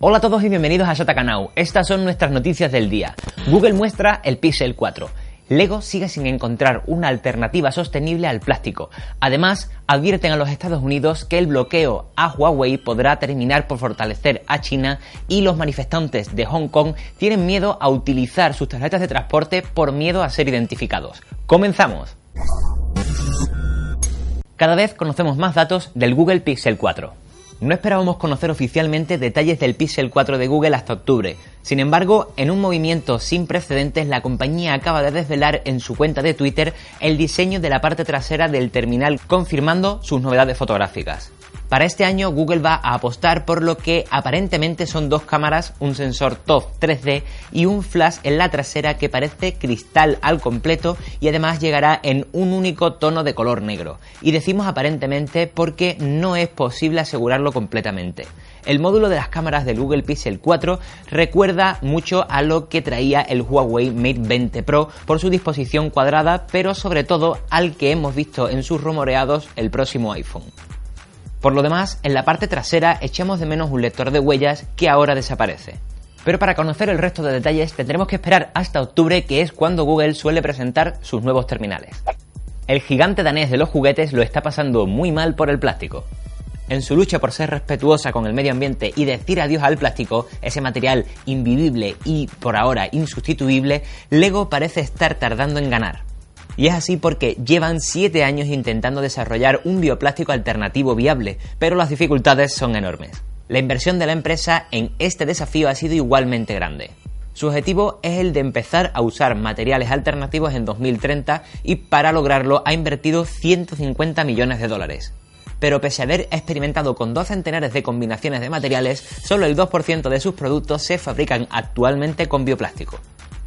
Hola a todos y bienvenidos a Shatakanau. Estas son nuestras noticias del día. Google muestra el Pixel 4. Lego sigue sin encontrar una alternativa sostenible al plástico. Además, advierten a los Estados Unidos que el bloqueo a Huawei podrá terminar por fortalecer a China y los manifestantes de Hong Kong tienen miedo a utilizar sus tarjetas de transporte por miedo a ser identificados. Comenzamos. Cada vez conocemos más datos del Google Pixel 4. No esperábamos conocer oficialmente detalles del Pixel 4 de Google hasta octubre. Sin embargo, en un movimiento sin precedentes, la compañía acaba de desvelar en su cuenta de Twitter el diseño de la parte trasera del terminal, confirmando sus novedades fotográficas. Para este año Google va a apostar por lo que aparentemente son dos cámaras, un sensor TOF 3D y un flash en la trasera que parece cristal al completo y además llegará en un único tono de color negro. Y decimos aparentemente porque no es posible asegurarlo completamente. El módulo de las cámaras del Google Pixel 4 recuerda mucho a lo que traía el Huawei Mate 20 Pro por su disposición cuadrada, pero sobre todo al que hemos visto en sus rumoreados el próximo iPhone. Por lo demás, en la parte trasera echamos de menos un lector de huellas que ahora desaparece. Pero para conocer el resto de detalles tendremos que esperar hasta octubre, que es cuando Google suele presentar sus nuevos terminales. El gigante danés de los juguetes lo está pasando muy mal por el plástico. En su lucha por ser respetuosa con el medio ambiente y decir adiós al plástico, ese material invivible y por ahora insustituible, Lego parece estar tardando en ganar. Y es así porque llevan 7 años intentando desarrollar un bioplástico alternativo viable, pero las dificultades son enormes. La inversión de la empresa en este desafío ha sido igualmente grande. Su objetivo es el de empezar a usar materiales alternativos en 2030 y para lograrlo ha invertido 150 millones de dólares. Pero pese a haber experimentado con dos centenares de combinaciones de materiales, solo el 2% de sus productos se fabrican actualmente con bioplástico.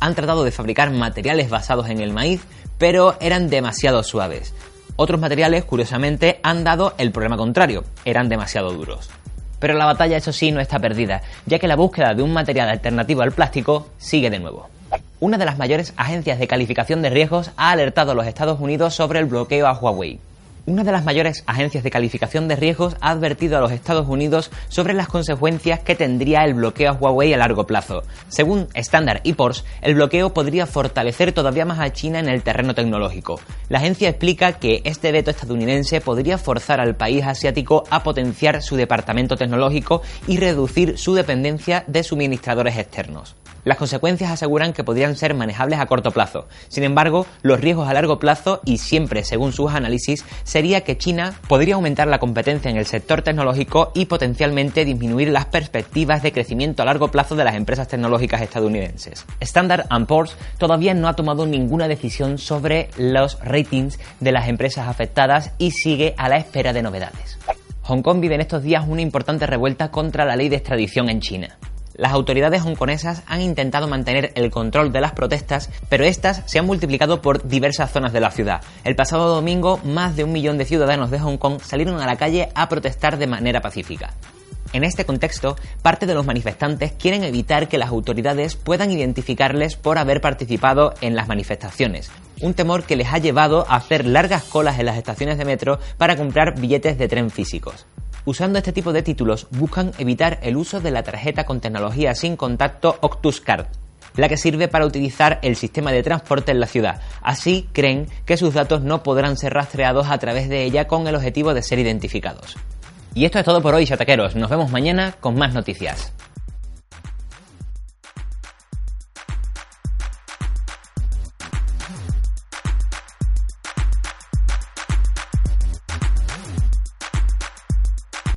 Han tratado de fabricar materiales basados en el maíz, pero eran demasiado suaves. Otros materiales, curiosamente, han dado el problema contrario, eran demasiado duros. Pero la batalla, eso sí, no está perdida, ya que la búsqueda de un material alternativo al plástico sigue de nuevo. Una de las mayores agencias de calificación de riesgos ha alertado a los Estados Unidos sobre el bloqueo a Huawei. Una de las mayores agencias de calificación de riesgos ha advertido a los Estados Unidos sobre las consecuencias que tendría el bloqueo a Huawei a largo plazo. Según Standard Poor's, el bloqueo podría fortalecer todavía más a China en el terreno tecnológico. La agencia explica que este veto estadounidense podría forzar al país asiático a potenciar su departamento tecnológico y reducir su dependencia de suministradores externos. Las consecuencias aseguran que podrían ser manejables a corto plazo. Sin embargo, los riesgos a largo plazo, y siempre según sus análisis, sería que China podría aumentar la competencia en el sector tecnológico y potencialmente disminuir las perspectivas de crecimiento a largo plazo de las empresas tecnológicas estadounidenses. Standard Poor's todavía no ha tomado ninguna decisión sobre los ratings de las empresas afectadas y sigue a la espera de novedades. Hong Kong vive en estos días una importante revuelta contra la ley de extradición en China. Las autoridades hongkonesas han intentado mantener el control de las protestas, pero estas se han multiplicado por diversas zonas de la ciudad. El pasado domingo, más de un millón de ciudadanos de Hong Kong salieron a la calle a protestar de manera pacífica. En este contexto, parte de los manifestantes quieren evitar que las autoridades puedan identificarles por haber participado en las manifestaciones, un temor que les ha llevado a hacer largas colas en las estaciones de metro para comprar billetes de tren físicos. Usando este tipo de títulos buscan evitar el uso de la tarjeta con tecnología sin contacto Octus Card, la que sirve para utilizar el sistema de transporte en la ciudad. Así creen que sus datos no podrán ser rastreados a través de ella con el objetivo de ser identificados. Y esto es todo por hoy, chataqueros. Nos vemos mañana con más noticias.